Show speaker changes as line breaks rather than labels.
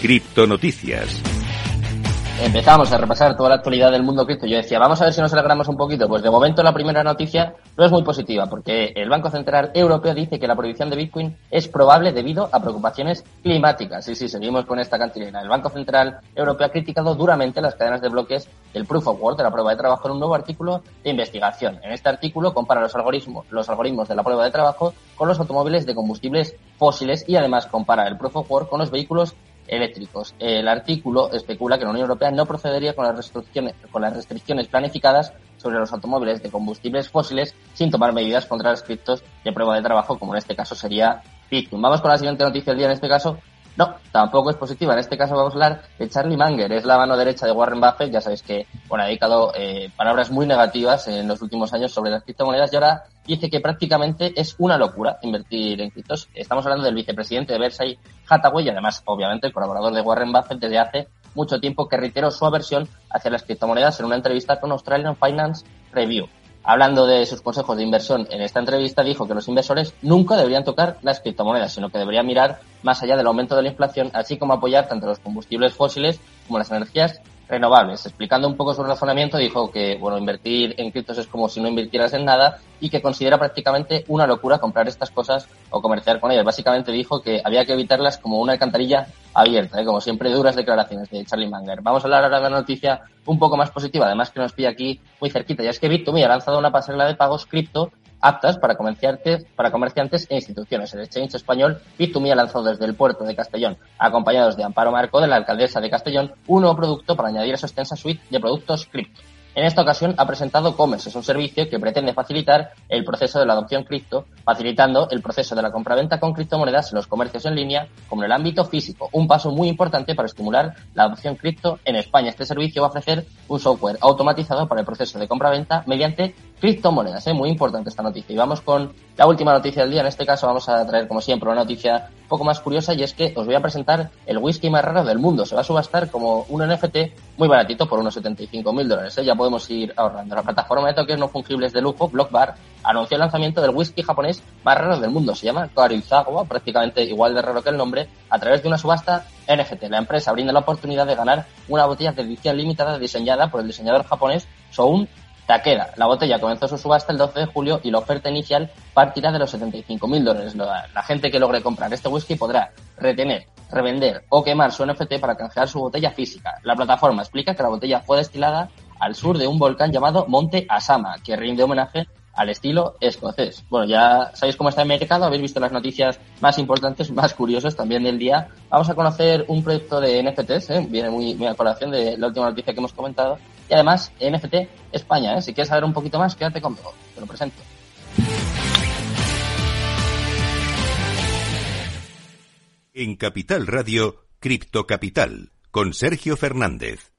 Criptonoticias.
Empezamos a repasar toda la actualidad del mundo cripto. Yo decía, vamos a ver si nos alegramos un poquito. Pues de momento la primera noticia no es muy positiva, porque el Banco Central Europeo dice que la prohibición de Bitcoin es probable debido a preocupaciones climáticas. Sí, sí, seguimos con esta cantilena. El Banco Central Europeo ha criticado duramente las cadenas de bloques del Proof of Work, de la prueba de trabajo, en un nuevo artículo de investigación. En este artículo compara los algoritmos, los algoritmos de la prueba de trabajo con los automóviles de combustibles fósiles y además compara el Proof of Work con los vehículos eléctricos. El artículo especula que la Unión Europea no procedería con las restricciones, con las restricciones planificadas sobre los automóviles de combustibles fósiles sin tomar medidas contra los criptos de prueba de trabajo, como en este caso sería Bitcoin. Vamos con la siguiente noticia del día, en este caso no, tampoco es positiva. En este caso vamos a hablar de Charlie Munger. Es la mano derecha de Warren Buffett. Ya sabéis que bueno, ha dedicado eh, palabras muy negativas en los últimos años sobre las criptomonedas y ahora dice que prácticamente es una locura invertir en criptos. Estamos hablando del vicepresidente de Versailles, Hathaway, y además, obviamente, el colaborador de Warren Buffett desde hace mucho tiempo que reiteró su aversión hacia las criptomonedas en una entrevista con Australian Finance Review. Hablando de sus consejos de inversión en esta entrevista, dijo que los inversores nunca deberían tocar las criptomonedas, sino que deberían mirar más allá del aumento de la inflación, así como apoyar tanto los combustibles fósiles como las energías renovables. Explicando un poco su razonamiento, dijo que, bueno, invertir en criptos es como si no invirtieras en nada y que considera prácticamente una locura comprar estas cosas o comerciar con ellas. Básicamente dijo que había que evitarlas como una alcantarilla abierta, ¿eh? como siempre duras declaraciones de Charlie Munger. Vamos a hablar ahora de una noticia un poco más positiva, además que nos pilla aquí muy cerquita, ya es que Bit2Me ha lanzado una pasarela de pagos cripto aptas para comerciantes, para comerciantes e instituciones. El exchange español Bit2Me ha lanzado desde el puerto de Castellón, acompañados de Amparo Marco, de la alcaldesa de Castellón, un nuevo producto para añadir a su extensa suite de productos cripto. En esta ocasión ha presentado Commerce, es un servicio que pretende facilitar el proceso de la adopción cripto, facilitando el proceso de la compraventa con criptomonedas en los comercios en línea, como en el ámbito físico, un paso muy importante para estimular la adopción cripto en España. Este servicio va a ofrecer un software automatizado para el proceso de compraventa mediante criptomonedas. ¿eh? muy importante esta noticia. Y vamos con la última noticia del día. En este caso vamos a traer, como siempre, una noticia un poco más curiosa y es que os voy a presentar el whisky más raro del mundo. Se va a subastar como un NFT muy baratito por unos 75 mil dólares. ¿eh? Ya podemos ir ahorrando. La plataforma de toques no fungibles de lujo, Blockbar, anunció el lanzamiento del whisky japonés más raro del mundo. Se llama Karizawa, prácticamente igual de raro que el nombre, a través de una subasta NFT. La empresa brinda la oportunidad de ganar una botella de edición limitada diseñada por el diseñador japonés Soun Takeda. La botella comenzó su subasta el 12 de julio y la oferta inicial partirá de los 75.000 dólares. La gente que logre comprar este whisky podrá retener, revender o quemar su NFT para canjear su botella física. La plataforma explica que la botella fue destilada al sur de un volcán llamado Monte Asama, que rinde homenaje al estilo escocés. Bueno, ya sabéis cómo está el mercado, habéis visto las noticias más importantes, más curiosas también del día. Vamos a conocer un proyecto de NFTs, ¿eh? viene muy, muy a colación de la última noticia que hemos comentado. Y además, NFT España, ¿eh? si quieres saber un poquito más, quédate conmigo, te lo presento.
En Capital Radio, Cripto Capital, con Sergio Fernández.